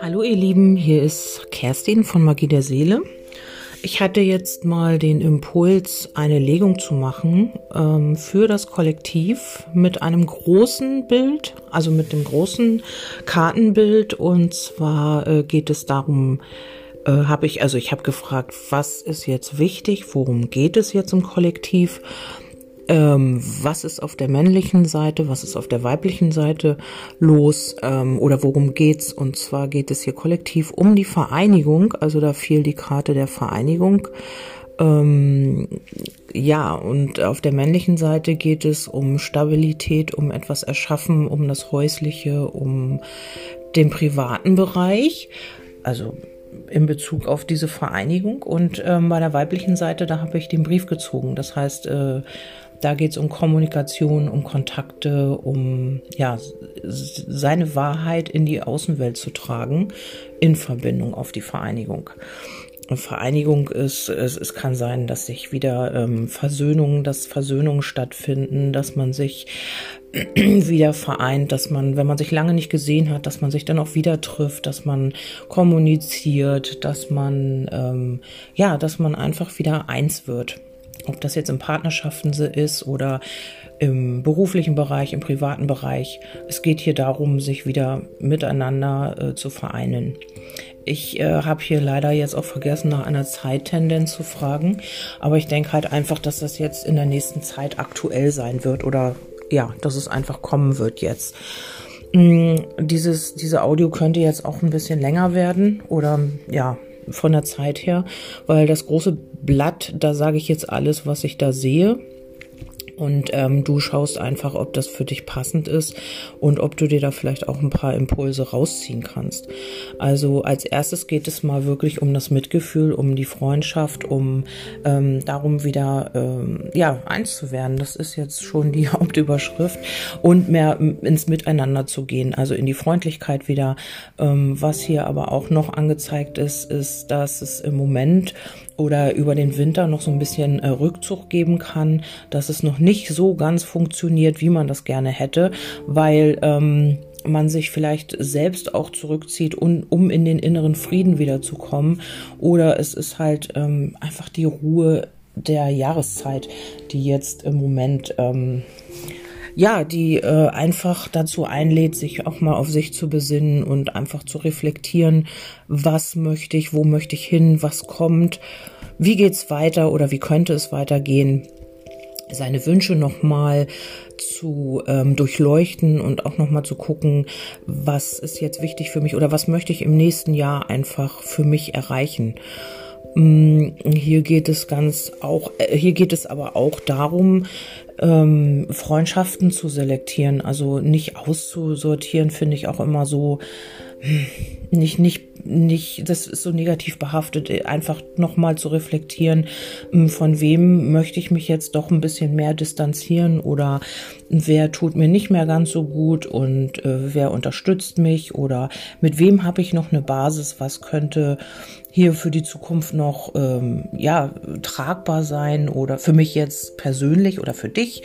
Hallo ihr Lieben, hier ist Kerstin von Magie der Seele. Ich hatte jetzt mal den Impuls, eine Legung zu machen ähm, für das Kollektiv mit einem großen Bild, also mit dem großen Kartenbild. Und zwar äh, geht es darum, äh, habe ich, also ich habe gefragt, was ist jetzt wichtig, worum geht es jetzt im Kollektiv? Ähm, was ist auf der männlichen Seite, was ist auf der weiblichen Seite los ähm, oder worum geht's? Und zwar geht es hier kollektiv um die Vereinigung, also da fiel die Karte der Vereinigung. Ähm, ja, und auf der männlichen Seite geht es um Stabilität, um etwas erschaffen, um das Häusliche, um den privaten Bereich. Also in Bezug auf diese Vereinigung. Und ähm, bei der weiblichen Seite, da habe ich den Brief gezogen. Das heißt, äh, da geht es um Kommunikation, um Kontakte, um ja, seine Wahrheit in die Außenwelt zu tragen, in Verbindung auf die Vereinigung. Vereinigung ist, es, es kann sein, dass sich wieder ähm, Versöhnungen, dass Versöhnungen stattfinden, dass man sich wieder vereint, dass man, wenn man sich lange nicht gesehen hat, dass man sich dann auch wieder trifft, dass man kommuniziert, dass man ähm, ja, dass man einfach wieder eins wird. Ob das jetzt in Partnerschaften ist oder im beruflichen Bereich, im privaten Bereich. Es geht hier darum, sich wieder miteinander äh, zu vereinen. Ich äh, habe hier leider jetzt auch vergessen, nach einer Zeittendenz zu fragen. Aber ich denke halt einfach, dass das jetzt in der nächsten Zeit aktuell sein wird oder ja, dass es einfach kommen wird jetzt. Mm, dieses, diese Audio könnte jetzt auch ein bisschen länger werden oder ja, von der Zeit her, weil das große Blatt, da sage ich jetzt alles, was ich da sehe. Und ähm, du schaust einfach, ob das für dich passend ist und ob du dir da vielleicht auch ein paar Impulse rausziehen kannst. Also als erstes geht es mal wirklich um das Mitgefühl, um die Freundschaft, um ähm, darum wieder ähm, ja eins zu werden. Das ist jetzt schon die Hauptüberschrift und mehr ins Miteinander zu gehen, also in die Freundlichkeit wieder. Ähm, was hier aber auch noch angezeigt ist, ist, dass es im Moment oder über den Winter noch so ein bisschen äh, Rückzug geben kann, dass es noch nicht so ganz funktioniert, wie man das gerne hätte, weil ähm, man sich vielleicht selbst auch zurückzieht, um, um in den inneren Frieden wiederzukommen. Oder es ist halt ähm, einfach die Ruhe der Jahreszeit, die jetzt im Moment ähm, ja, die äh, einfach dazu einlädt, sich auch mal auf sich zu besinnen und einfach zu reflektieren, was möchte ich, wo möchte ich hin, was kommt, wie geht's weiter oder wie könnte es weitergehen seine Wünsche nochmal zu ähm, durchleuchten und auch nochmal zu gucken, was ist jetzt wichtig für mich oder was möchte ich im nächsten Jahr einfach für mich erreichen. Mm, hier geht es ganz auch, äh, hier geht es aber auch darum, ähm, Freundschaften zu selektieren, also nicht auszusortieren, finde ich auch immer so nicht, nicht, nicht, das ist so negativ behaftet, einfach nochmal zu reflektieren, hm, von wem möchte ich mich jetzt doch ein bisschen mehr distanzieren oder wer tut mir nicht mehr ganz so gut und äh, wer unterstützt mich oder mit wem habe ich noch eine Basis, was könnte hier für die Zukunft noch ähm, ja tragbar sein oder für mich jetzt persönlich oder für dich.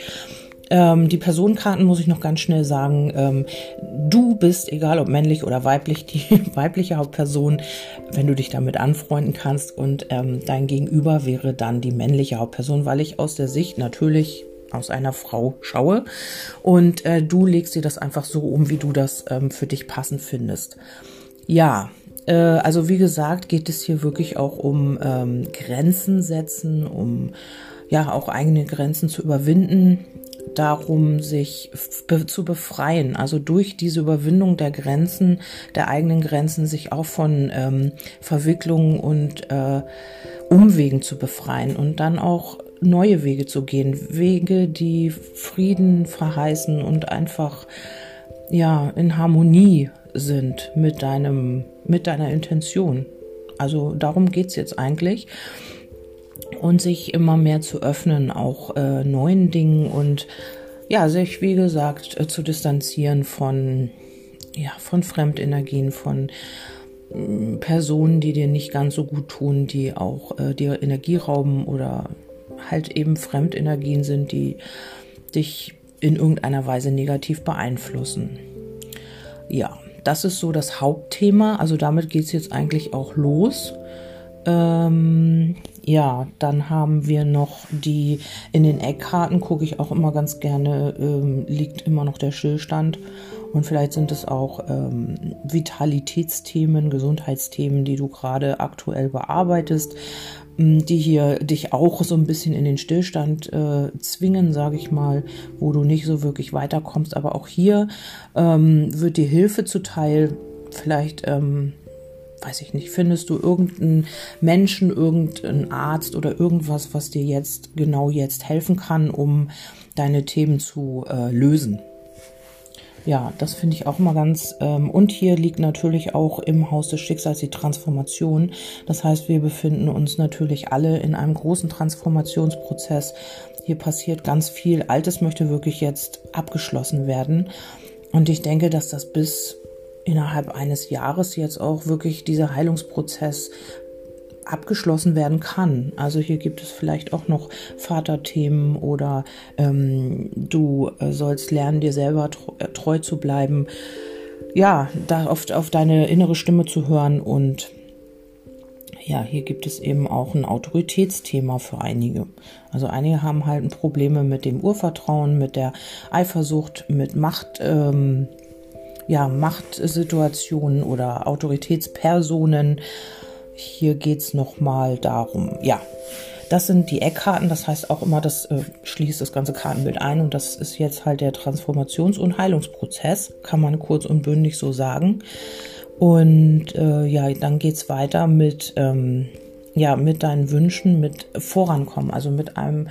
Ähm, die Personenkarten muss ich noch ganz schnell sagen. Ähm, du bist, egal ob männlich oder weiblich, die weibliche Hauptperson, wenn du dich damit anfreunden kannst. Und ähm, dein Gegenüber wäre dann die männliche Hauptperson, weil ich aus der Sicht natürlich aus einer Frau schaue. Und äh, du legst dir das einfach so um, wie du das ähm, für dich passend findest. Ja, äh, also wie gesagt, geht es hier wirklich auch um ähm, Grenzen setzen, um ja auch eigene Grenzen zu überwinden, darum, sich zu befreien, also durch diese Überwindung der Grenzen, der eigenen Grenzen, sich auch von ähm, Verwicklungen und äh, Umwegen zu befreien und dann auch neue Wege zu gehen, Wege, die Frieden verheißen und einfach ja in Harmonie sind mit deinem, mit deiner Intention. Also darum geht es jetzt eigentlich. Und sich immer mehr zu öffnen, auch äh, neuen Dingen und ja, sich, wie gesagt, äh, zu distanzieren von, ja, von Fremdenergien, von äh, Personen, die dir nicht ganz so gut tun, die auch äh, dir Energie rauben oder halt eben Fremdenergien sind, die dich in irgendeiner Weise negativ beeinflussen. Ja, das ist so das Hauptthema. Also damit geht es jetzt eigentlich auch los. Ähm, ja, dann haben wir noch die, in den Eckkarten gucke ich auch immer ganz gerne, ähm, liegt immer noch der Stillstand. Und vielleicht sind es auch ähm, Vitalitätsthemen, Gesundheitsthemen, die du gerade aktuell bearbeitest, die hier dich auch so ein bisschen in den Stillstand äh, zwingen, sage ich mal, wo du nicht so wirklich weiterkommst. Aber auch hier ähm, wird dir Hilfe zuteil. Vielleicht ähm, weiß ich nicht, findest du irgendeinen Menschen, irgendeinen Arzt oder irgendwas, was dir jetzt genau jetzt helfen kann, um deine Themen zu äh, lösen. Ja, das finde ich auch mal ganz. Ähm, und hier liegt natürlich auch im Haus des Schicksals die Transformation. Das heißt, wir befinden uns natürlich alle in einem großen Transformationsprozess. Hier passiert ganz viel. Altes möchte wirklich jetzt abgeschlossen werden. Und ich denke, dass das bis innerhalb eines Jahres jetzt auch wirklich dieser Heilungsprozess abgeschlossen werden kann. Also hier gibt es vielleicht auch noch Vaterthemen oder ähm, du äh, sollst lernen, dir selber äh, treu zu bleiben. Ja, da oft auf deine innere Stimme zu hören und ja, hier gibt es eben auch ein Autoritätsthema für einige. Also einige haben halt Probleme mit dem Urvertrauen, mit der Eifersucht, mit Macht. Ähm, ja, Machtsituationen oder Autoritätspersonen. Hier geht es nochmal darum, ja, das sind die Eckkarten, das heißt auch immer, das äh, schließt das ganze Kartenbild ein und das ist jetzt halt der Transformations- und Heilungsprozess, kann man kurz und bündig so sagen. Und äh, ja, dann geht es weiter mit, ähm, ja, mit deinen Wünschen, mit Vorankommen, also mit einem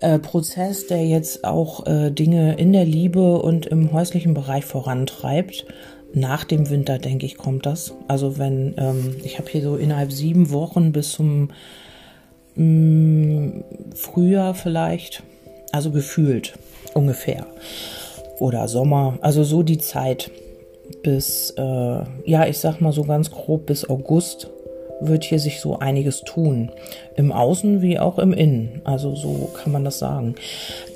äh, Prozess, der jetzt auch äh, Dinge in der Liebe und im häuslichen Bereich vorantreibt. Nach dem Winter, denke ich, kommt das. Also wenn, ähm, ich habe hier so innerhalb sieben Wochen bis zum mh, mm, Frühjahr vielleicht, also gefühlt ungefähr. Oder Sommer, also so die Zeit bis, äh, ja, ich sag mal so ganz grob bis August wird hier sich so einiges tun. Im Außen wie auch im Innen. Also so kann man das sagen.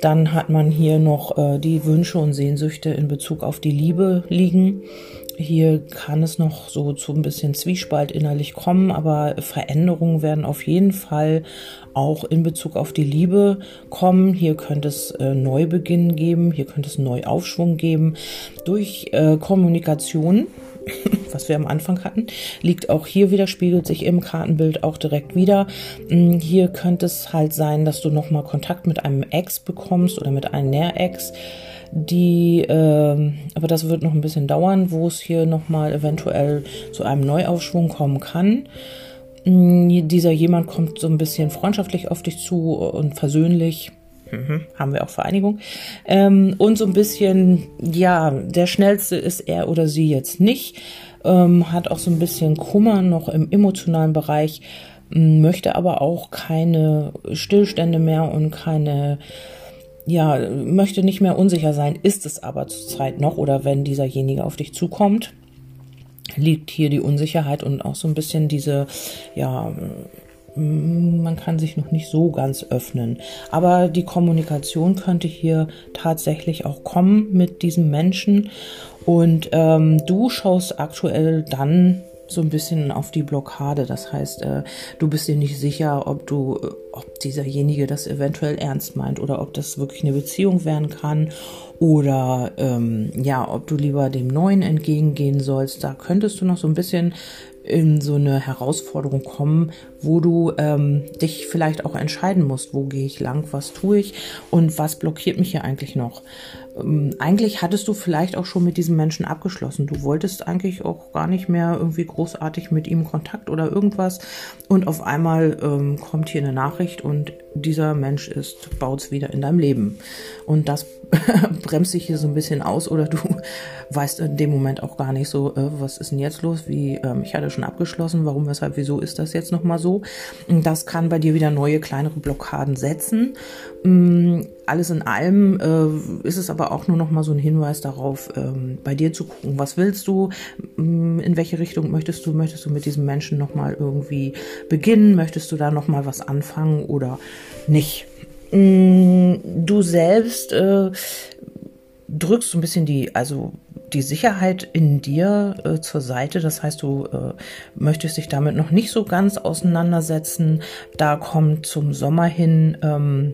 Dann hat man hier noch äh, die Wünsche und Sehnsüchte in Bezug auf die Liebe liegen. Hier kann es noch so zu ein bisschen Zwiespalt innerlich kommen, aber Veränderungen werden auf jeden Fall auch in Bezug auf die Liebe kommen. Hier könnte es äh, Neubeginn geben, hier könnte es Neuaufschwung geben durch äh, Kommunikation was wir am Anfang hatten, liegt auch hier wieder, spiegelt sich im Kartenbild auch direkt wieder. Mm, hier könnte es halt sein, dass du nochmal Kontakt mit einem Ex bekommst oder mit einem Nähr-Ex die, äh, aber das wird noch ein bisschen dauern, wo es hier nochmal eventuell zu einem Neuaufschwung kommen kann. Mm, dieser jemand kommt so ein bisschen freundschaftlich auf dich zu und versöhnlich. Mhm, haben wir auch Vereinigung. Ähm, und so ein bisschen, ja, der schnellste ist er oder sie jetzt nicht. Ähm, hat auch so ein bisschen Kummer noch im emotionalen Bereich, möchte aber auch keine Stillstände mehr und keine, ja, möchte nicht mehr unsicher sein, ist es aber zurzeit noch oder wenn dieserjenige auf dich zukommt, liegt hier die Unsicherheit und auch so ein bisschen diese, ja, man kann sich noch nicht so ganz öffnen. Aber die Kommunikation könnte hier tatsächlich auch kommen mit diesem Menschen. Und ähm, du schaust aktuell dann so ein bisschen auf die Blockade. Das heißt, äh, du bist dir nicht sicher, ob du, äh, ob dieserjenige das eventuell ernst meint oder ob das wirklich eine Beziehung werden kann oder ähm, ja, ob du lieber dem Neuen entgegengehen sollst. Da könntest du noch so ein bisschen in so eine Herausforderung kommen, wo du ähm, dich vielleicht auch entscheiden musst, wo gehe ich lang, was tue ich und was blockiert mich hier eigentlich noch. Ähm, eigentlich hattest du vielleicht auch schon mit diesem Menschen abgeschlossen. Du wolltest eigentlich auch gar nicht mehr irgendwie großartig mit ihm Kontakt oder irgendwas und auf einmal ähm, kommt hier eine Nachricht und dieser Mensch ist, baut's wieder in deinem Leben. Und das bremst sich hier so ein bisschen aus oder du weißt in dem Moment auch gar nicht so, äh, was ist denn jetzt los? Wie, ähm, ich hatte schon abgeschlossen, warum, weshalb, wieso ist das jetzt nochmal so? Das kann bei dir wieder neue, kleinere Blockaden setzen. Ähm, alles in allem äh, ist es aber auch nur nochmal so ein Hinweis darauf, ähm, bei dir zu gucken, was willst du, ähm, in welche Richtung möchtest du, möchtest du mit diesem Menschen nochmal irgendwie beginnen, möchtest du da nochmal was anfangen oder nicht. Mm, du selbst äh, drückst so ein bisschen die, also die Sicherheit in dir äh, zur Seite. Das heißt, du äh, möchtest dich damit noch nicht so ganz auseinandersetzen. Da kommt zum Sommer hin ähm,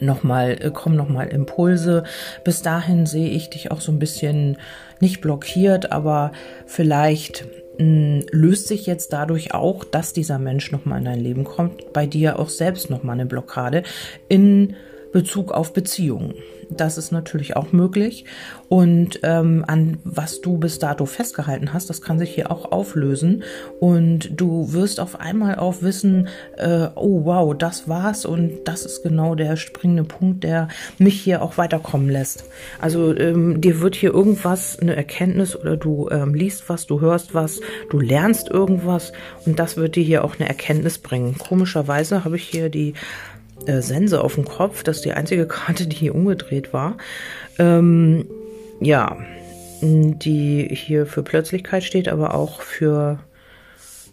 nochmal, äh, kommen nochmal Impulse. Bis dahin sehe ich dich auch so ein bisschen nicht blockiert, aber vielleicht mh, hm, löst sich jetzt dadurch auch, dass dieser Mensch nochmal in dein Leben kommt, bei dir auch selbst nochmal eine Blockade in Bezug auf Beziehungen. Das ist natürlich auch möglich. Und ähm, an was du bis dato festgehalten hast, das kann sich hier auch auflösen. Und du wirst auf einmal auch wissen, äh, oh wow, das war's und das ist genau der springende Punkt, der mich hier auch weiterkommen lässt. Also ähm, dir wird hier irgendwas, eine Erkenntnis oder du ähm, liest was, du hörst was, du lernst irgendwas und das wird dir hier auch eine Erkenntnis bringen. Komischerweise habe ich hier die äh, Sense auf dem Kopf. Das ist die einzige Karte, die hier umgedreht war. Ähm, ja, die hier für Plötzlichkeit steht, aber auch für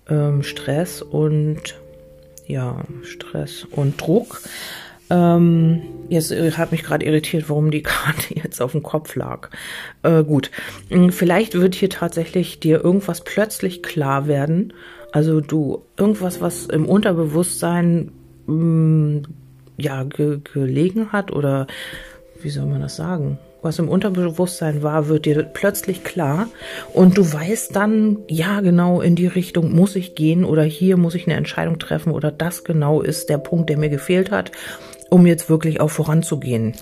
ähm, Stress und ja, Stress und Druck. Ähm, jetzt äh, hat mich gerade irritiert, warum die Karte jetzt auf dem Kopf lag. Äh, gut, hm, vielleicht wird hier tatsächlich dir irgendwas plötzlich klar werden. Also du irgendwas, was im Unterbewusstsein mh, mm, ja, ge gelegen hat oder wie soll man das sagen? Was im Unterbewusstsein war, wird dir plötzlich klar und du weißt dann, ja, genau in die Richtung muss ich gehen oder hier muss ich eine Entscheidung treffen oder das genau ist der Punkt, der mir gefehlt hat, um jetzt wirklich auch voranzugehen.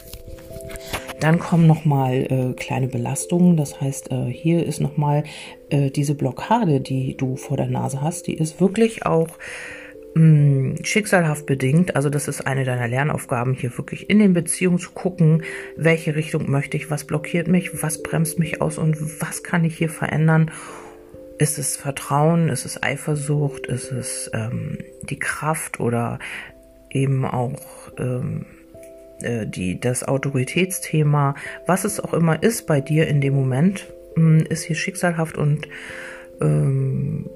Dann kommen nochmal äh, kleine Belastungen. Das heißt, äh, hier ist nochmal äh, diese Blockade, die du vor der Nase hast, die ist wirklich auch schicksalhaft bedingt. Also das ist eine deiner Lernaufgaben, hier wirklich in den Beziehungen zu gucken, welche Richtung möchte ich, was blockiert mich, was bremst mich aus und was kann ich hier verändern. Ist es Vertrauen, ist es Eifersucht, ist es ähm, die Kraft oder eben auch ähm, äh, die, das Autoritätsthema, was es auch immer ist bei dir in dem Moment, mh, mm, ist hier schicksalhaft und ähm,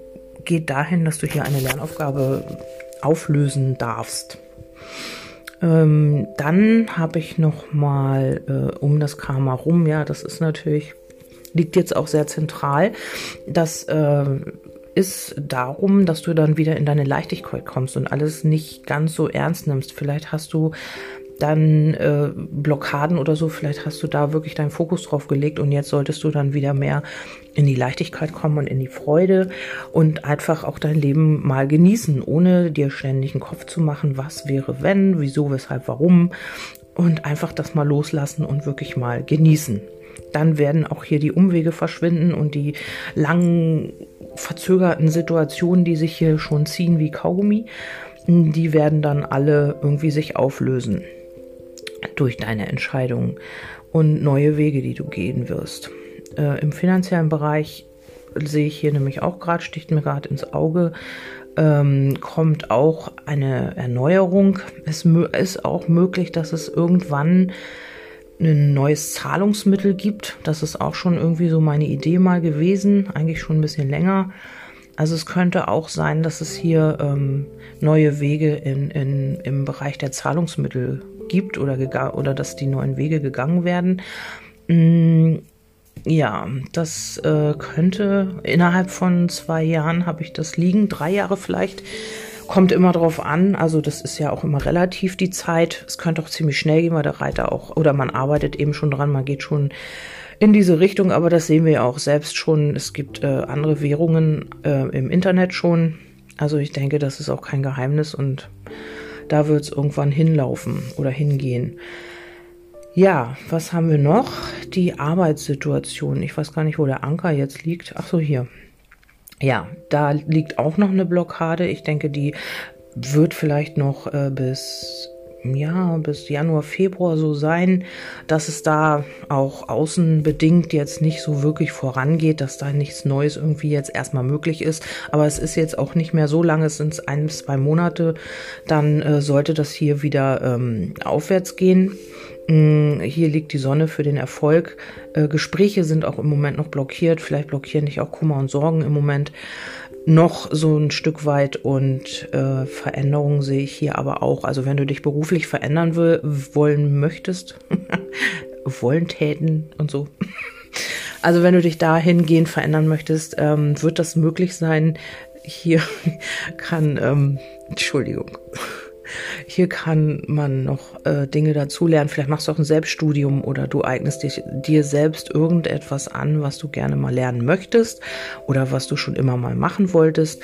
geht dahin, dass du hier eine Lernaufgabe auflösen darfst. Ähm, dann habe ich noch mal äh, um das Karma rum. Ja, das ist natürlich liegt jetzt auch sehr zentral. Das äh, ist darum, dass du dann wieder in deine Leichtigkeit kommst und alles nicht ganz so ernst nimmst. Vielleicht hast du dann äh, Blockaden oder so, vielleicht hast du da wirklich deinen Fokus drauf gelegt und jetzt solltest du dann wieder mehr in die Leichtigkeit kommen und in die Freude und einfach auch dein Leben mal genießen, ohne dir ständig einen Kopf zu machen, was wäre wenn, wieso, weshalb, warum. Und einfach das mal loslassen und wirklich mal genießen. Dann werden auch hier die Umwege verschwinden und die langen verzögerten Situationen, die sich hier schon ziehen wie Kaugummi, die werden dann alle irgendwie sich auflösen durch deine Entscheidungen und neue Wege, die du gehen wirst. Äh, Im finanziellen Bereich sehe ich hier nämlich auch gerade, sticht mir gerade ins Auge, ähm, kommt auch eine Erneuerung. Es ist auch möglich, dass es irgendwann ein neues Zahlungsmittel gibt. Das ist auch schon irgendwie so meine Idee mal gewesen, eigentlich schon ein bisschen länger. Also es könnte auch sein, dass es hier ähm, neue Wege in, in, im Bereich der Zahlungsmittel gibt oder, oder dass die neuen Wege gegangen werden. Mm, ja, das äh, könnte innerhalb von zwei Jahren habe ich das liegen, drei Jahre vielleicht. Kommt immer drauf an, also das ist ja auch immer relativ die Zeit. Es könnte auch ziemlich schnell gehen, weil der Reiter auch, oder man arbeitet eben schon dran, man geht schon in diese Richtung, aber das sehen wir ja auch selbst schon. Es gibt äh, andere Währungen äh, im Internet schon. Also ich denke, das ist auch kein Geheimnis und da wird es irgendwann hinlaufen oder hingehen. Ja, was haben wir noch? Die Arbeitssituation. Ich weiß gar nicht, wo der Anker jetzt liegt. Ach so, hier. Ja, da liegt auch noch eine Blockade. Ich denke, die wird vielleicht noch äh, bis ja, bis Januar, Februar so sein, dass es da auch außenbedingt jetzt nicht so wirklich vorangeht, dass da nichts Neues irgendwie jetzt erstmal möglich ist. Aber es ist jetzt auch nicht mehr so lange, es sind ein bis zwei Monate, dann äh, sollte das hier wieder ähm, aufwärts gehen. Mm, hier liegt die Sonne für den Erfolg. Äh, Gespräche sind auch im Moment noch blockiert. Vielleicht blockieren dich auch Kummer und Sorgen im Moment. Noch so ein Stück weit und äh, Veränderungen sehe ich hier aber auch. Also wenn du dich beruflich verändern will, wollen möchtest, wollen täten und so. Also wenn du dich dahingehend verändern möchtest, ähm, wird das möglich sein. Hier kann, ähm, Entschuldigung, hier kann man noch äh, Dinge dazulernen. Vielleicht machst du auch ein Selbststudium oder du eignest dich, dir selbst irgendetwas an, was du gerne mal lernen möchtest oder was du schon immer mal machen wolltest.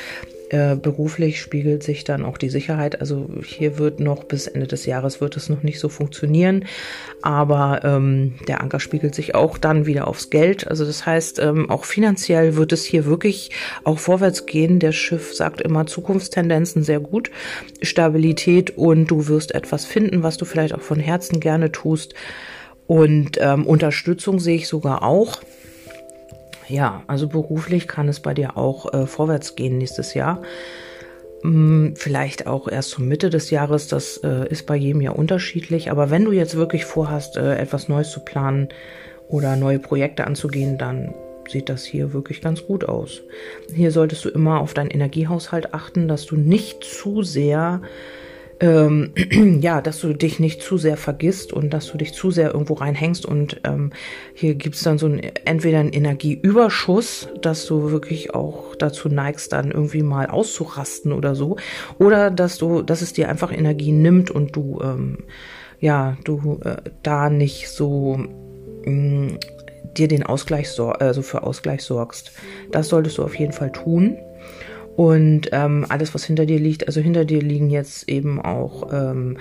Äh, beruflich spiegelt sich dann auch die Sicherheit. Also hier wird noch bis Ende des Jahres wird es noch nicht so funktionieren, aber ähm, der Anker spiegelt sich auch dann wieder aufs Geld. Also das heißt, ähm, auch finanziell wird es hier wirklich auch vorwärts gehen. Der Schiff sagt immer Zukunftstendenzen sehr gut, Stabilität und du wirst etwas finden, was du vielleicht auch von Herzen gerne tust. Und ähm, Unterstützung sehe ich sogar auch ja, also beruflich kann es bei dir auch äh, vorwärts gehen nächstes Jahr. Hm, vielleicht auch erst zur Mitte des Jahres, das äh, ist bei jedem ja unterschiedlich. Aber wenn du jetzt wirklich vorhast, äh, etwas Neues zu planen oder neue Projekte anzugehen, dann sieht das hier wirklich ganz gut aus. Hier solltest du immer auf deinen Energiehaushalt achten, dass du nicht zu sehr ähm, ja, dass du dich nicht zu sehr vergisst und dass du dich zu sehr irgendwo reinhängst. Und ähm, hier gibt's dann so ein, entweder einen Energieüberschuss, dass du wirklich auch dazu neigst, dann irgendwie mal auszurasten oder so. Oder dass du, dass es dir einfach Energie nimmt und du, ähm, ja, du äh, da nicht so mh, mm, dir den Ausgleich, also für Ausgleich sorgst. Das solltest du auf jeden Fall tun. Und ähm, alles, was hinter dir liegt, also hinter dir liegen jetzt eben auch ähm,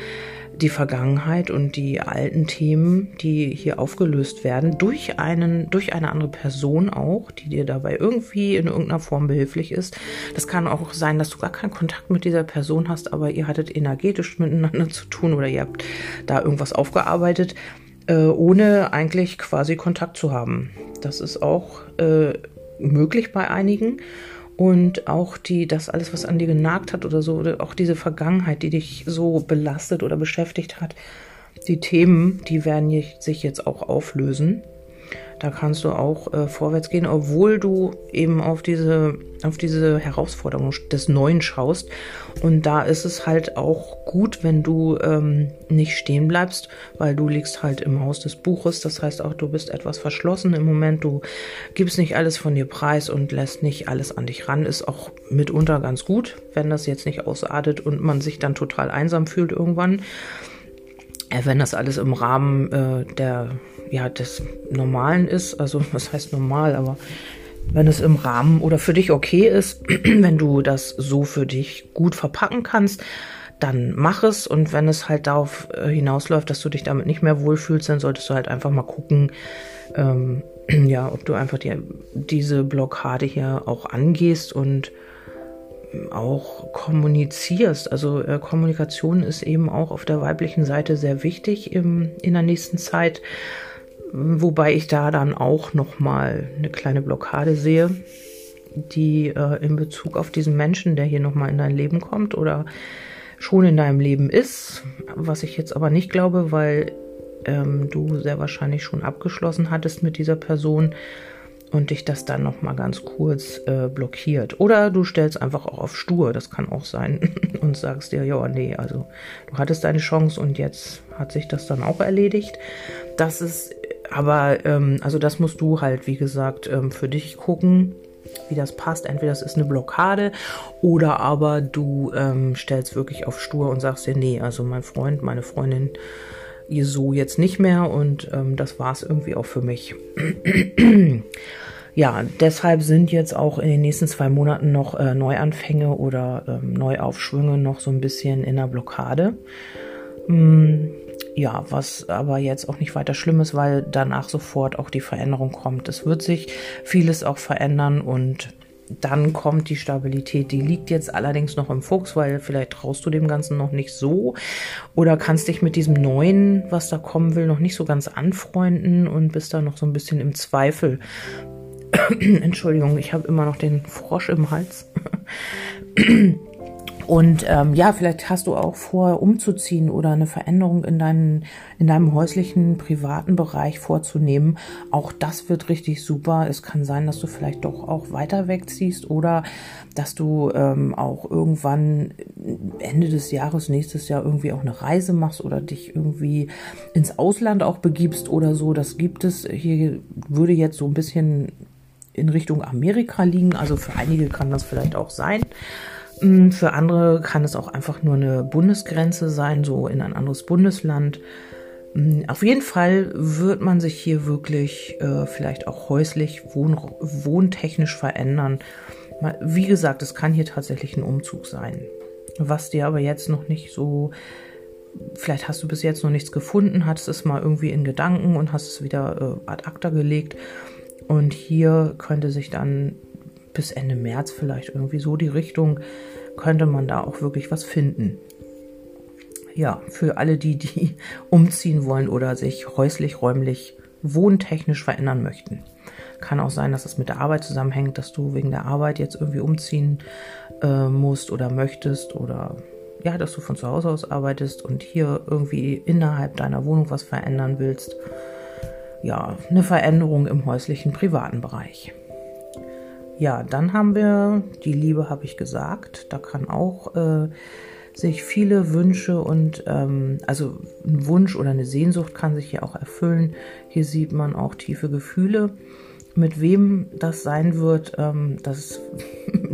die Vergangenheit und die alten Themen, die hier aufgelöst werden, durch einen, durch eine andere Person auch, die dir dabei irgendwie in irgendeiner Form behilflich ist. Das kann auch sein, dass du gar keinen Kontakt mit dieser Person hast, aber ihr hattet energetisch miteinander zu tun oder ihr habt da irgendwas aufgearbeitet, äh, ohne eigentlich quasi Kontakt zu haben. Das ist auch äh, möglich bei einigen und auch die, das alles, was an dir genagt hat oder so, oder auch diese Vergangenheit, die dich so belastet oder beschäftigt hat, die Themen, die werden sich jetzt auch auflösen. Da kannst du auch äh, vorwärts gehen, obwohl du eben auf diese, auf diese Herausforderung des Neuen schaust. Und da ist es halt auch gut, wenn du ähm, nicht stehen bleibst, weil du liegst halt im Haus des Buches. Das heißt auch, du bist etwas verschlossen im Moment. Du gibst nicht alles von dir preis und lässt nicht alles an dich ran. Ist auch mitunter ganz gut, wenn das jetzt nicht ausartet und man sich dann total einsam fühlt irgendwann. Äh, wenn das alles im Rahmen äh, der ja, des Normalen ist, also was heißt normal, aber wenn es im Rahmen oder für dich okay ist, wenn du das so für dich gut verpacken kannst, dann mach es. Und wenn es halt darauf äh, hinausläuft, dass du dich damit nicht mehr wohlfühlst, dann solltest du halt einfach mal gucken, ähm, ja, ob du einfach die, diese Blockade hier auch angehst und auch kommunizierst. Also äh, Kommunikation ist eben auch auf der weiblichen Seite sehr wichtig im, in der nächsten Zeit. Wobei ich da dann auch nochmal eine kleine Blockade sehe, die äh, in Bezug auf diesen Menschen, der hier nochmal in dein Leben kommt oder schon in deinem Leben ist, was ich jetzt aber nicht glaube, weil ähm, du sehr wahrscheinlich schon abgeschlossen hattest mit dieser Person und dich das dann nochmal ganz kurz äh, blockiert. Oder du stellst einfach auch auf stur, das kann auch sein, und sagst dir, ja, nee, also du hattest deine Chance und jetzt hat sich das dann auch erledigt. Das ist aber, ähm, also das musst du halt, wie gesagt, ähm, für dich gucken, wie das passt. Entweder das ist eine Blockade oder aber du ähm, stellst wirklich auf stur und sagst dir, nee, also mein Freund, meine Freundin, ihr so jetzt nicht mehr und ähm, das war es irgendwie auch für mich. ja, deshalb sind jetzt auch in den nächsten zwei Monaten noch äh, Neuanfänge oder ähm, Neuaufschwünge noch so ein bisschen in der Blockade. Mm, ja, was aber jetzt auch nicht weiter schlimm ist, weil danach sofort auch die Veränderung kommt. Es wird sich vieles auch verändern und dann kommt die Stabilität. Die liegt jetzt allerdings noch im Fuchs, weil vielleicht traust du dem Ganzen noch nicht so oder kannst dich mit diesem Neuen, was da kommen will, noch nicht so ganz anfreunden und bist da noch so ein bisschen im Zweifel. Entschuldigung, ich habe immer noch den Frosch im Hals. Und ähm, ja, vielleicht hast du auch vor, umzuziehen oder eine Veränderung in, deinen, in deinem häuslichen, privaten Bereich vorzunehmen. Auch das wird richtig super. Es kann sein, dass du vielleicht doch auch weiter wegziehst oder dass du ähm, auch irgendwann Ende des Jahres, nächstes Jahr irgendwie auch eine Reise machst oder dich irgendwie ins Ausland auch begibst oder so. Das gibt es. Hier würde jetzt so ein bisschen in Richtung Amerika liegen. Also für einige kann das vielleicht auch sein. Für andere kann es auch einfach nur eine Bundesgrenze sein, so in ein anderes Bundesland. Mm, auf jeden Fall wird man sich hier wirklich äh, vielleicht auch häuslich, wohn wohntechnisch verändern. Wie gesagt, es kann hier tatsächlich ein Umzug sein. Was dir aber jetzt noch nicht so, vielleicht hast du bis jetzt noch nichts gefunden, hattest es mal irgendwie in Gedanken und hast es wieder äh, ad acta gelegt. Und hier könnte sich dann bis Ende März vielleicht irgendwie so die Richtung, könnte man da auch wirklich was finden. Ja, für alle die, die umziehen wollen oder sich häuslich, räumlich, wohntechnisch verändern möchten. Kann auch sein, dass es mit der Arbeit zusammenhängt, dass du wegen der Arbeit jetzt irgendwie umziehen äh, musst oder möchtest oder ja, dass du von zu Hause aus arbeitest und hier irgendwie innerhalb deiner Wohnung was verändern willst. Ja, eine Veränderung im häuslichen, privaten Bereich. Ja, dann haben wir die Liebe, habe ich gesagt. Da kann auch äh, sich viele Wünsche und ähm, also ein Wunsch oder eine Sehnsucht kann sich hier auch erfüllen. Hier sieht man auch tiefe Gefühle. Mit wem das sein wird, ähm, das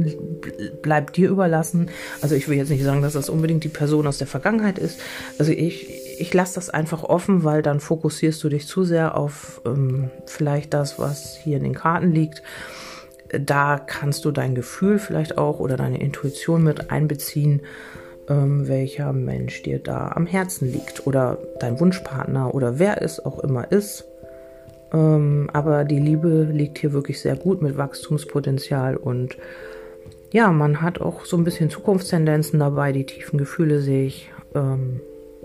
bleibt dir überlassen. Also ich will jetzt nicht sagen, dass das unbedingt die Person aus der Vergangenheit ist. Also ich, ich lasse das einfach offen, weil dann fokussierst du dich zu sehr auf ähm, vielleicht das, was hier in den Karten liegt da kannst du dein Gefühl vielleicht auch oder deine Intuition mit einbeziehen, ähm, welcher Mensch dir da am Herzen liegt oder dein Wunschpartner oder wer es auch immer ist. Ähm, aber die Liebe liegt hier wirklich sehr gut mit Wachstumspotenzial und ja, man hat auch so ein bisschen Zukunftstendenzen dabei, die tiefen Gefühle sehe ich. Ähm,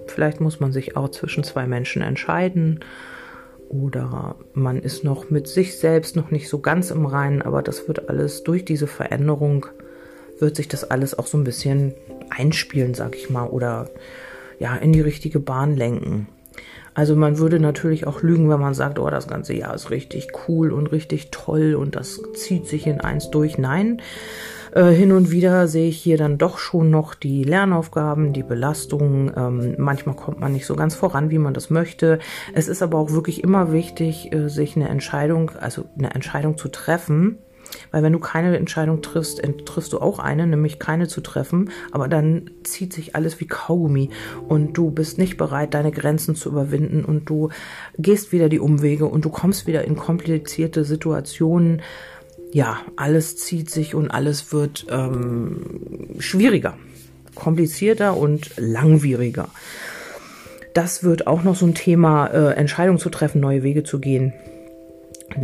vielleicht muss man sich auch zwischen zwei Menschen entscheiden oder man ist noch mit sich selbst noch nicht so ganz im Reinen, aber das wird alles durch diese Veränderung, wird sich das alles auch so ein bisschen einspielen, sag ich mal, oder ja, in die richtige Bahn lenken. Also man würde natürlich auch lügen, wenn man sagt, oh, das ganze Jahr ist richtig cool und richtig toll und das zieht sich in eins durch. Nein, äh, hin und wieder sehe ich hier dann doch schon noch die Lernaufgaben, die Belastungen. Ähm, manchmal kommt man nicht so ganz voran, wie man das möchte. Es ist aber auch wirklich immer wichtig, äh, sich eine Entscheidung, also eine Entscheidung zu treffen. Weil wenn du keine Entscheidung triffst, triffst du auch eine, nämlich keine zu treffen, aber dann zieht sich alles wie Kaugummi und du bist nicht bereit, deine Grenzen zu überwinden und du gehst wieder die Umwege und du kommst wieder in komplizierte Situationen, ja, alles zieht sich und alles wird ähm, schwieriger, komplizierter und langwieriger. Das wird auch noch so ein Thema, äh, Entscheidungen zu treffen, neue Wege zu gehen.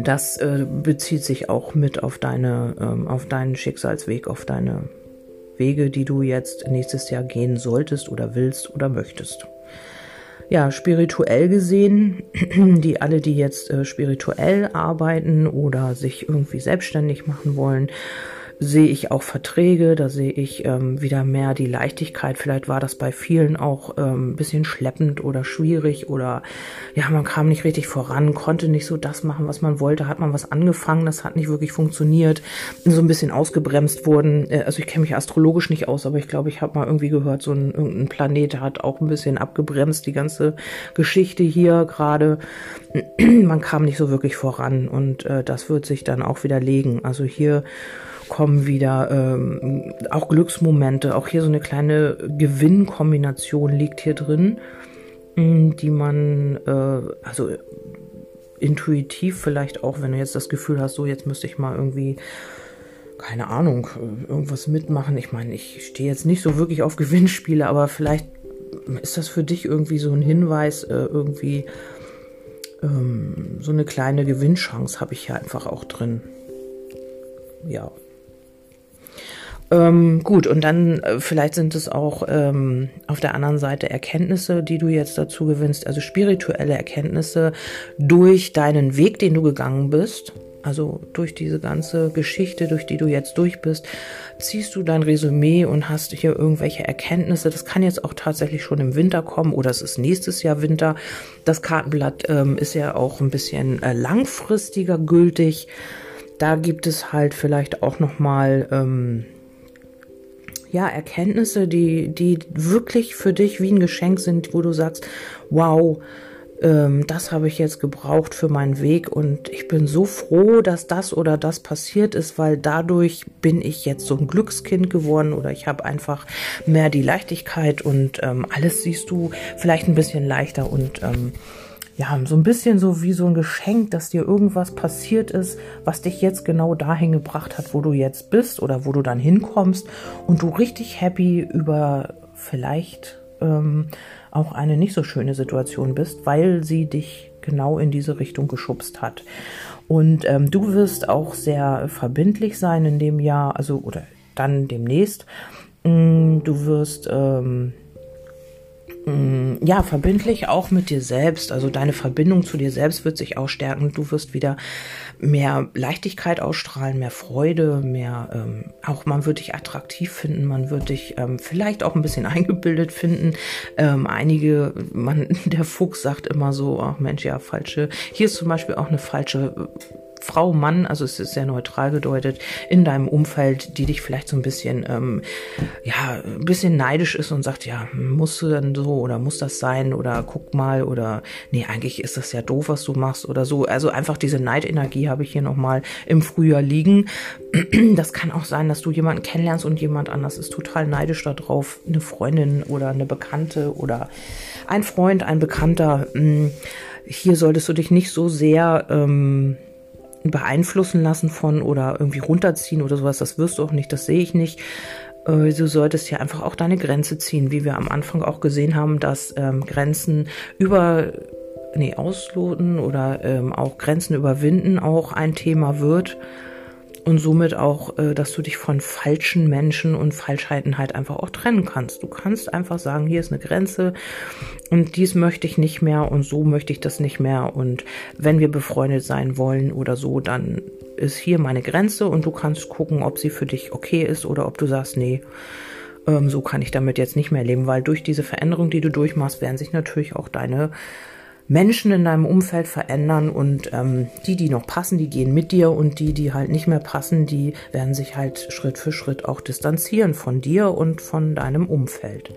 Das äh, bezieht sich auch mit auf deine, ähm, auf deinen Schicksalsweg, auf deine Wege, die du jetzt nächstes Jahr gehen solltest oder willst oder möchtest ja, spirituell gesehen, die alle, die jetzt äh, spirituell arbeiten oder sich irgendwie selbstständig machen wollen, sehe ich auch Verträge, da sehe ich ähm, wieder mehr die Leichtigkeit. Vielleicht war das bei vielen auch ähm, bisschen schleppend oder schwierig oder ja, man kam nicht richtig voran, konnte nicht so das machen, was man wollte, hat man was angefangen, das hat nicht wirklich funktioniert, so ein bisschen ausgebremst wurden. Äh, also ich kenne mich astrologisch nicht aus, aber ich glaube, ich habe mal irgendwie gehört, so ein irgendein Planet hat auch ein bisschen abgebremst, die ganze Geschichte hier gerade. man kam nicht so wirklich voran und äh, das wird sich dann auch wieder legen. Also hier kommen wieder ähm, auch Glücksmomente. Auch hier so eine kleine Gewinnkombination liegt hier drin, mm, die man, äh, also intuitiv vielleicht auch, wenn du jetzt das Gefühl hast, so jetzt müsste ich mal irgendwie keine Ahnung, irgendwas mitmachen. Ich meine, ich stehe jetzt nicht so wirklich auf Gewinnspiele, aber vielleicht ist das für dich irgendwie so ein Hinweis, äh, irgendwie ähm, so eine kleine Gewinnchance habe ich hier einfach auch drin. Ja, ähm, gut, und dann äh, vielleicht sind es auch ähm, auf der anderen Seite Erkenntnisse, die du jetzt dazu gewinnst, also spirituelle Erkenntnisse durch deinen Weg, den du gegangen bist. also durch diese ganze Geschichte, durch die du jetzt durch bist, ziehst du dein Resümee und hast hier irgendwelche Erkenntnisse. Das kann jetzt auch tatsächlich schon im Winter kommen oder es ist nächstes Jahr Winter. Das Kartenblatt ähm, ist ja auch ein bisschen äh, langfristiger gültig. Da gibt es halt vielleicht auch noch mal ähm, ja Erkenntnisse, die die wirklich für dich wie ein Geschenk sind, wo du sagst, wow ähm, das habe ich jetzt gebraucht für meinen Weg und ich bin so froh, dass das oder das passiert ist, weil dadurch bin ich jetzt so ein Glückskind geworden oder ich habe einfach mehr die Leichtigkeit und ähm, alles siehst du vielleicht ein bisschen leichter und ähm, ja, so ein bisschen so wie so ein Geschenk, dass dir irgendwas passiert ist, was dich jetzt genau dahin gebracht hat, wo du jetzt bist oder wo du dann hinkommst und du richtig happy über vielleicht ähm, auch eine nicht so schöne Situation bist, weil sie dich genau in diese Richtung geschubst hat. Und ähm, du wirst auch sehr verbindlich sein in dem Jahr, also oder dann demnächst. Mm, du wirst ähm, ja, verbindlich auch mit dir selbst. Also deine Verbindung zu dir selbst wird sich auch stärken. Du wirst wieder mehr Leichtigkeit ausstrahlen, mehr Freude, mehr, ähm, auch man wird dich attraktiv finden, man wird dich ähm, vielleicht auch ein bisschen eingebildet finden. Ähm, einige, man, der Fuchs sagt immer so, ach Mensch, ja, falsche, hier ist zum Beispiel auch eine falsche Frau, Mann, also es ist sehr neutral gedeutet, in deinem Umfeld, die dich vielleicht so ein bisschen, ähm, ja, ein bisschen neidisch ist und sagt, ja, musst du dann so oder muss das sein oder guck mal oder nee, eigentlich ist das ja doof, was du machst oder so. Also einfach diese Neidenergie habe ich hier nochmal im Frühjahr liegen. Das kann auch sein, dass du jemanden kennenlernst und jemand anders ist total neidisch darauf, eine Freundin oder eine Bekannte oder ein Freund, ein Bekannter. Hm, hier solltest du dich nicht so sehr ähm, beeinflussen lassen von oder irgendwie runterziehen oder sowas. Das wirst du auch nicht, das sehe ich nicht. Äh, du solltest ja einfach auch deine Grenze ziehen, wie wir am Anfang auch gesehen haben, dass ähm, Grenzen über, nee, ausloten oder ähm, auch Grenzen überwinden auch ein Thema wird und somit auch, äh, dass du dich von falschen Menschen und Falschheiten halt einfach auch trennen kannst. Du kannst einfach sagen, hier ist eine Grenze und dies möchte ich nicht mehr und so möchte ich das nicht mehr und wenn wir befreundet sein wollen oder so, dann ist hier meine Grenze und du kannst gucken, ob sie für dich okay ist oder ob du sagst, nee, ähm, so kann ich damit jetzt nicht mehr leben, weil durch diese Veränderung, die du durchmachst, werden sich natürlich auch deine Menschen in deinem Umfeld verändern und ähm, die, die noch passen, die gehen mit dir und die, die halt nicht mehr passen, die werden sich halt Schritt für Schritt auch distanzieren von dir und von deinem Umfeld.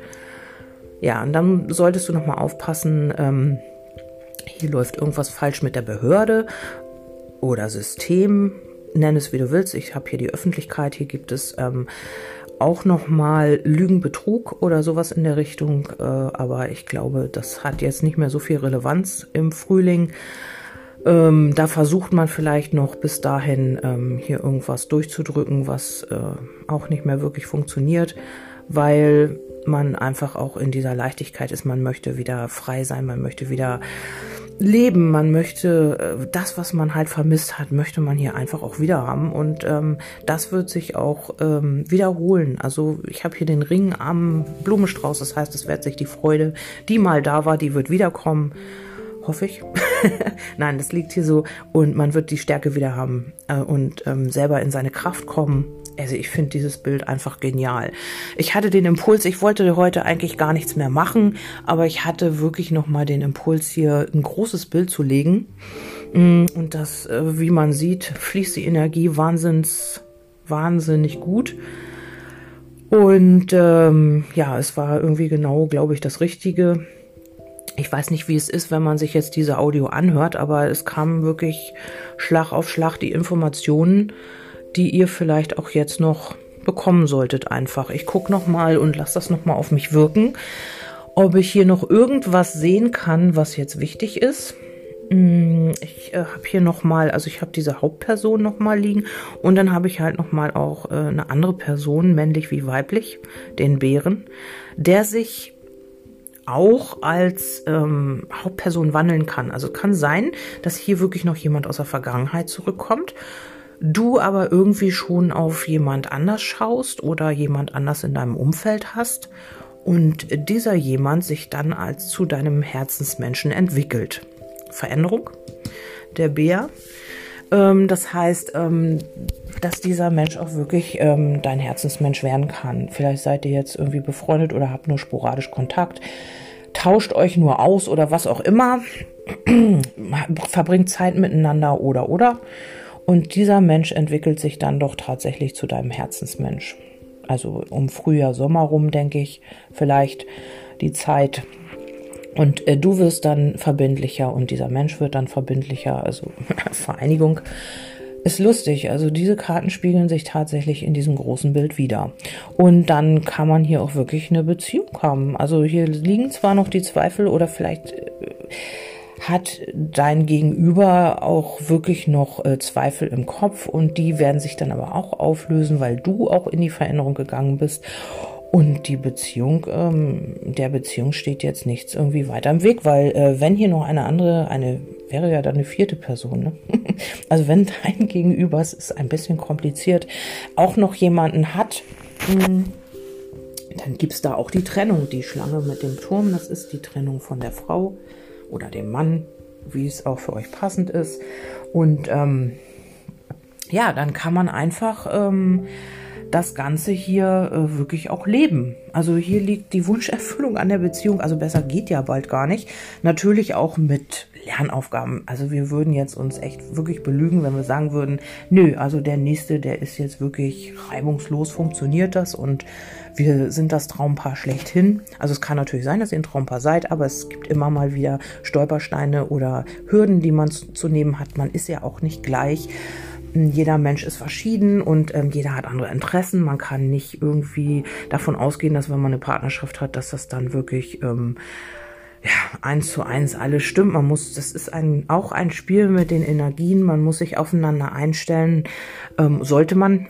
Ja, und dann solltest du nochmal aufpassen, ähm, hier läuft irgendwas falsch mit der Behörde oder System, nenn es wie du willst. Ich habe hier die Öffentlichkeit, hier gibt es ähm, auch nochmal Lügenbetrug oder sowas in der Richtung. Äh, aber ich glaube, das hat jetzt nicht mehr so viel Relevanz im Frühling. Ähm, da versucht man vielleicht noch bis dahin ähm, hier irgendwas durchzudrücken, was äh, auch nicht mehr wirklich funktioniert, weil man einfach auch in dieser Leichtigkeit ist. Man möchte wieder frei sein, man möchte wieder leben, man möchte äh, das, was man halt vermisst hat, möchte man hier einfach auch wieder haben und ähm, das wird sich auch ähm, wiederholen. Also ich habe hier den Ring am Blumenstrauß, das heißt, es wird sich die Freude, die mal da war, die wird wiederkommen. Hoffe ich. Nein, das liegt hier so und man wird die Stärke wieder haben äh, und ähm, selber in seine Kraft kommen also ich finde dieses Bild einfach genial. Ich hatte den Impuls, ich wollte heute eigentlich gar nichts mehr machen, aber ich hatte wirklich nochmal den Impuls hier ein großes Bild zu legen. Mm, und das, äh, wie man sieht, fließt die Energie wahnsinns, wahnsinnig gut. Und ähm, ja, es war irgendwie genau, glaube ich, das Richtige. Ich weiß nicht, wie es ist, wenn man sich jetzt diese Audio anhört, aber es kam wirklich Schlag auf Schlag die Informationen die ihr vielleicht auch jetzt noch bekommen solltet einfach. Ich gucke noch mal und lasse das noch mal auf mich wirken, ob ich hier noch irgendwas sehen kann, was jetzt wichtig ist. Mm, ich äh, habe hier noch mal, also ich habe diese Hauptperson noch mal liegen und dann habe ich halt noch mal auch äh, eine andere Person, männlich wie weiblich, den Bären, der sich auch als ähm, Hauptperson wandeln kann. Also kann sein, dass hier wirklich noch jemand aus der Vergangenheit zurückkommt du aber irgendwie schon auf jemand anders schaust oder jemand anders in deinem Umfeld hast und dieser jemand sich dann als zu deinem Herzensmenschen entwickelt. Veränderung. Der Bär Ähm, das heißt, ähm, dass dieser Mensch auch wirklich ähm, dein Herzensmensch werden kann. Vielleicht seid ihr jetzt irgendwie befreundet oder habt nur sporadisch Kontakt, tauscht euch nur aus oder was auch immer, verbringt Zeit miteinander oder oder. Und dieser Mensch entwickelt sich dann doch tatsächlich zu deinem Herzensmensch. Also um Frühjahr, Sommer rum, denke ich, vielleicht die Zeit. Und äh, du wirst dann verbindlicher und dieser Mensch wird dann verbindlicher, also Vereinigung. Ist lustig, also diese Karten spiegeln sich tatsächlich in diesem großen Bild wieder. Und dann kann man hier auch wirklich eine Beziehung haben. Also hier liegen zwar noch die Zweifel oder vielleicht äh, hat dein Gegenüber auch wirklich noch äh, Zweifel im Kopf und die werden sich dann aber auch auflösen, weil du auch in die Veränderung gegangen bist. Und die Beziehung, ähm, der Beziehung steht jetzt nichts irgendwie weiter im Weg, weil äh, wenn hier noch eine andere, eine wäre ja dann eine vierte Person, ne? also wenn dein Gegenüber, es ist ein bisschen kompliziert, auch noch jemanden hat, mh, hm, dann gibt's da auch die Trennung. Die Schlange mit dem Turm, das ist die Trennung von der Frau oder dem Mann, wie es auch für euch passend ist. Und ähm, ja, dann kann man einfach ähm, das Ganze hier äh, wirklich auch leben. Also hier liegt die Wunscherfüllung an der Beziehung, also besser geht ja bald gar nicht. Natürlich auch mit Lernaufgaben. Also wir würden jetzt uns echt wirklich belügen, wenn wir sagen würden, nö, also der nächste, der ist jetzt wirklich reibungslos, funktioniert das und wir sind das Traumpaar schlechthin. Also es kann natürlich sein, dass ihr ein Traumpaar seid, aber es gibt immer mal wieder Stolpersteine oder Hürden, die man zu, zu nehmen hat. Man ist ja auch nicht gleich. Jeder Mensch ist verschieden und ähm, jeder hat andere Interessen. Man kann nicht irgendwie davon ausgehen, dass wenn man eine Partnerschaft hat, dass das dann wirklich ähm, ja, eins zu eins alles stimmt. Man muss, das ist ein, auch ein Spiel mit den Energien. Man muss sich aufeinander einstellen. Ähm, sollte man,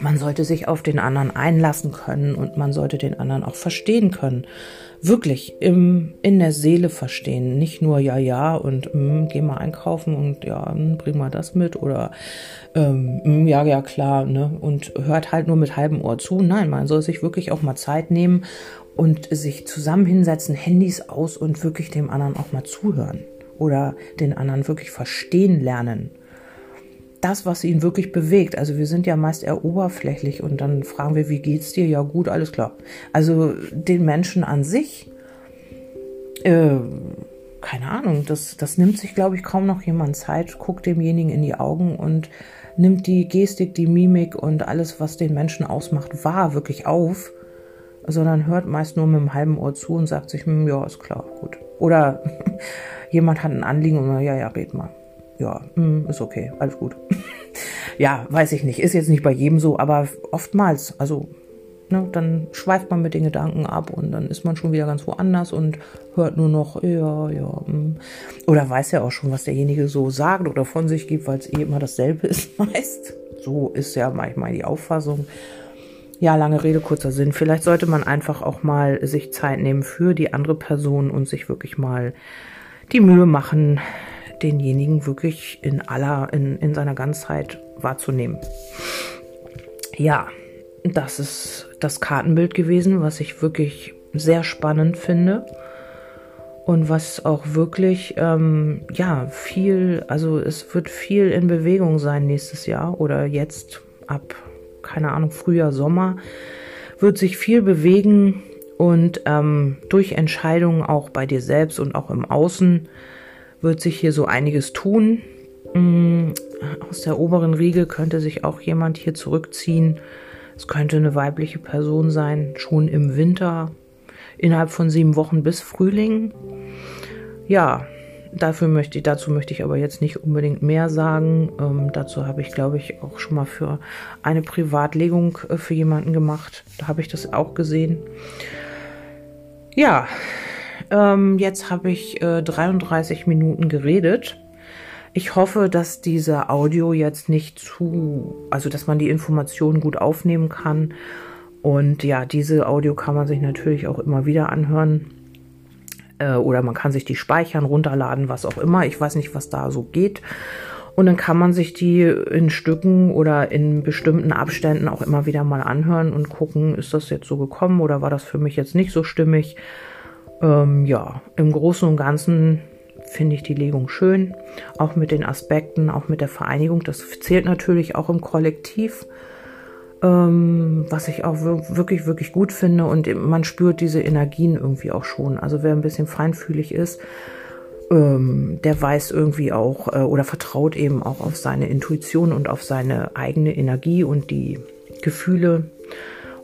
man sollte sich auf den anderen einlassen können und man sollte den anderen auch verstehen können. Wirklich im, in der Seele verstehen. Nicht nur ja, ja und mm, geh mal einkaufen und ja, mm, bring mal das mit oder ähm, mm, ja, ja, klar, ne? Und hört halt nur mit halbem Ohr zu. Nein, man soll sich wirklich auch mal Zeit nehmen und sich zusammen hinsetzen, Handys aus und wirklich dem anderen auch mal zuhören oder den anderen wirklich verstehen lernen. Das, was ihn wirklich bewegt. Also wir sind ja meist eher oberflächlich und dann fragen wir, wie geht's dir? Ja gut, alles klar. Also den Menschen an sich, äh, keine Ahnung, das, das nimmt sich, glaube ich, kaum noch jemand Zeit, guckt demjenigen in die Augen und nimmt die Gestik, die Mimik und alles, was den Menschen ausmacht, wahr, wirklich auf sondern hört meist nur mit einem halben Ohr zu und sagt sich, hm, ja, ist klar, gut. Oder jemand hat ein Anliegen und ja, ja, red mal. Ja, hm, ist okay, alles gut. ja, weiß ich nicht, ist jetzt nicht bei jedem so, aber oftmals, also Ne, dann schweift man mit den Gedanken ab und dann ist man schon wieder ganz woanders und hört nur noch, ja, ja. Hm. Oder weiß ja auch schon, was derjenige so sagt oder von sich gibt, weil es eh immer dasselbe ist meist. So ist ja manchmal die Auffassung. Ja, lange Rede, kurzer Sinn. Vielleicht sollte man einfach auch mal sich Zeit nehmen für die andere Person und sich wirklich mal die Mühe machen, denjenigen wirklich in aller, in, in seiner Ganzheit wahrzunehmen. Ja, das ist das Kartenbild gewesen, was ich wirklich sehr spannend finde und was auch wirklich, ähm, ja, viel, also es wird viel in Bewegung sein nächstes Jahr oder jetzt ab keine Ahnung, Frühjahr, Sommer, wird sich viel bewegen und ähm, durch Entscheidungen auch bei dir selbst und auch im Außen wird sich hier so einiges tun. Ähm, aus der oberen Riege könnte sich auch jemand hier zurückziehen. Es könnte eine weibliche Person sein, schon im Winter, innerhalb von sieben Wochen bis Frühling. Ja, Dafür möchte ich, dazu möchte ich aber jetzt nicht unbedingt mehr sagen. Ähm, dazu habe ich, glaube ich, auch schon mal für eine Privatlegung äh, für jemanden gemacht. Da habe ich das auch gesehen. Ja, ähm, jetzt habe ich äh, 33 Minuten geredet. Ich hoffe, dass diese Audio jetzt nicht zu, also dass man die Informationen gut aufnehmen kann. Und ja, diese Audio kann man sich natürlich auch immer wieder anhören äh, oder man kann sich die speichern, runterladen, was auch immer. Ich weiß nicht, was da so geht. Und dann kann man sich die in Stücken oder in bestimmten Abständen auch immer wieder mal anhören und gucken, ist das jetzt so gekommen oder war das für mich jetzt nicht so stimmig. Ähm, ja, im Großen und Ganzen finde ich die Legung schön, auch mit den Aspekten, auch mit der Vereinigung. Das zählt natürlich auch im Kollektiv, ähm, was ich auch wirklich, wirklich gut finde. Und man spürt diese Energien irgendwie auch schon. Also wer ein bisschen feinfühlig ist, ähm, der weiß irgendwie auch äh, oder vertraut eben auch auf seine Intuition und auf seine eigene Energie und die Gefühle.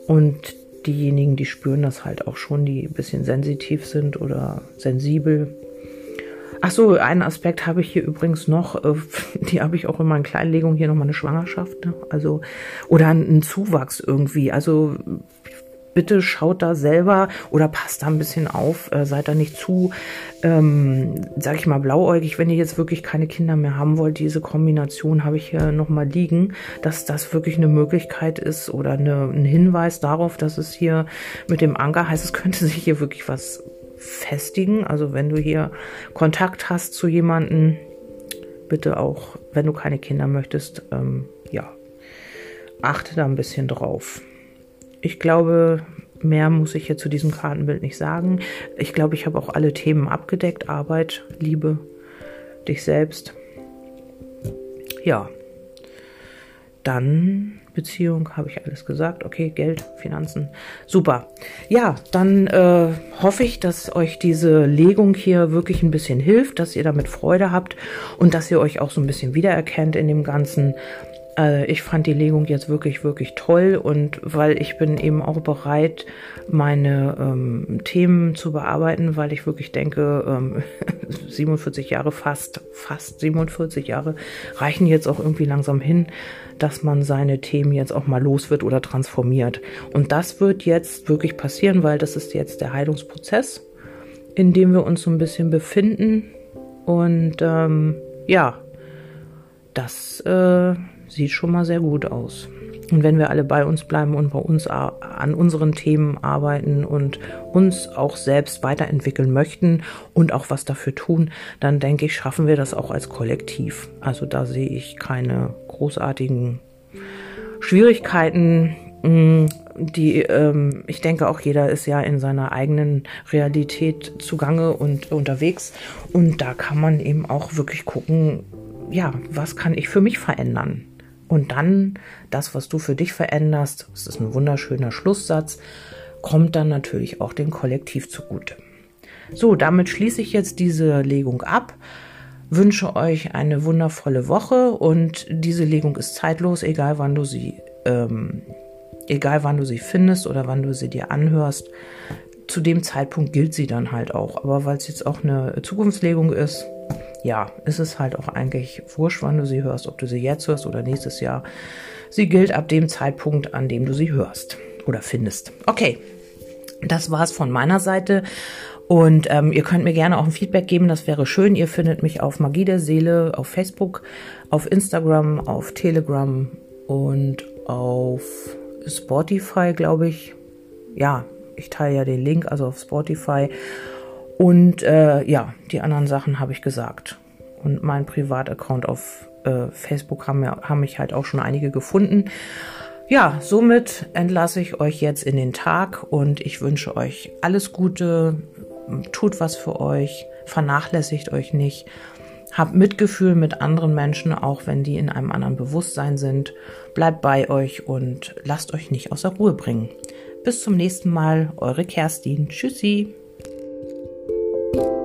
Und diejenigen, die spüren das halt auch schon, die ein bisschen sensitiv sind oder sensibel. Ach so, einen Aspekt habe ich hier übrigens noch, äh, die habe ich auch in meinen Kleinlegungen hier nochmal eine Schwangerschaft, ne? also oder einen Zuwachs irgendwie. Also bitte schaut da selber oder passt da ein bisschen auf, äh, seid da nicht zu, ähm, sag ich mal, blauäugig, wenn ihr jetzt wirklich keine Kinder mehr haben wollt. Diese Kombination habe ich hier nochmal liegen, dass das wirklich eine Möglichkeit ist oder eine, ein Hinweis darauf, dass es hier mit dem Anker heißt, es könnte sich hier wirklich was festigen. Also wenn du hier Kontakt hast zu jemandem, bitte auch, wenn du keine Kinder möchtest, ähm, ja, achte da ein bisschen drauf. Ich glaube, mehr muss ich hier zu diesem Kartenbild nicht sagen. Ich glaube, ich habe auch alle Themen abgedeckt. Arbeit, Liebe, dich selbst. Ja. Dann Beziehung, habe ich alles gesagt. Okay, Geld, Finanzen. Super. Ja, dann äh, hoffe ich, dass euch diese Legung hier wirklich ein bisschen hilft, dass ihr damit Freude habt und dass ihr euch auch so ein bisschen wiedererkennt in dem Ganzen. Äh, ich fand die Legung jetzt wirklich, wirklich toll und weil ich bin eben auch bereit, meine ähm, Themen zu bearbeiten, weil ich wirklich denke, ähm, 47 Jahre fast, fast 47 Jahre reichen jetzt auch irgendwie langsam hin, dass man seine Themen jetzt auch mal los wird oder transformiert. Und das wird jetzt wirklich passieren, weil das ist jetzt der Heilungsprozess, in dem wir uns so ein bisschen befinden. Und ähm, ja, das äh, sieht schon mal sehr gut aus. Und wenn wir alle bei uns bleiben und bei uns an unseren Themen arbeiten und uns auch selbst weiterentwickeln möchten und auch was dafür tun, dann denke ich, schaffen wir das auch als Kollektiv. Also da sehe ich keine großartigen Schwierigkeiten. Mm, die, ähm, ich denke auch jeder ist ja in seiner eigenen Realität zugange und unterwegs. Und da kann man eben auch wirklich gucken, ja, was kann ich für mich verändern? Und dann das, was du für dich veränderst, das ist ein wunderschöner Schlusssatz, kommt dann natürlich auch dem Kollektiv zugute. So, damit schließe ich jetzt diese Legung ab. Wünsche euch eine wundervolle Woche und diese Legung ist zeitlos, egal wann du sie, ähm, egal wann du sie findest oder wann du sie dir anhörst. Zu dem Zeitpunkt gilt sie dann halt auch. Aber weil es jetzt auch eine Zukunftslegung ist, ja, ist es halt auch eigentlich wurscht, wann du sie hörst, ob du sie jetzt hörst oder nächstes Jahr. Sie gilt ab dem Zeitpunkt, an dem du sie hörst oder findest. Okay, das war's von meiner Seite. Und ähm, ihr könnt mir gerne auch ein Feedback geben, das wäre schön. Ihr findet mich auf Magie der Seele, auf Facebook, auf Instagram, auf Telegram und auf Spotify, glaube ich. Ja, ich teile ja den Link, also auf Spotify. Und äh, ja, die anderen Sachen habe ich gesagt. Und mein Privataccount auf äh, Facebook haben, ja, haben mich halt auch schon einige gefunden. Ja, somit entlasse ich euch jetzt in den Tag und ich wünsche euch alles Gute. Tut was für euch, vernachlässigt euch nicht. Habt Mitgefühl mit anderen Menschen, auch wenn die in einem anderen Bewusstsein sind. Bleibt bei euch und lasst euch nicht aus der Ruhe bringen. Bis zum nächsten Mal, eure Kerstin. Tschüssi. you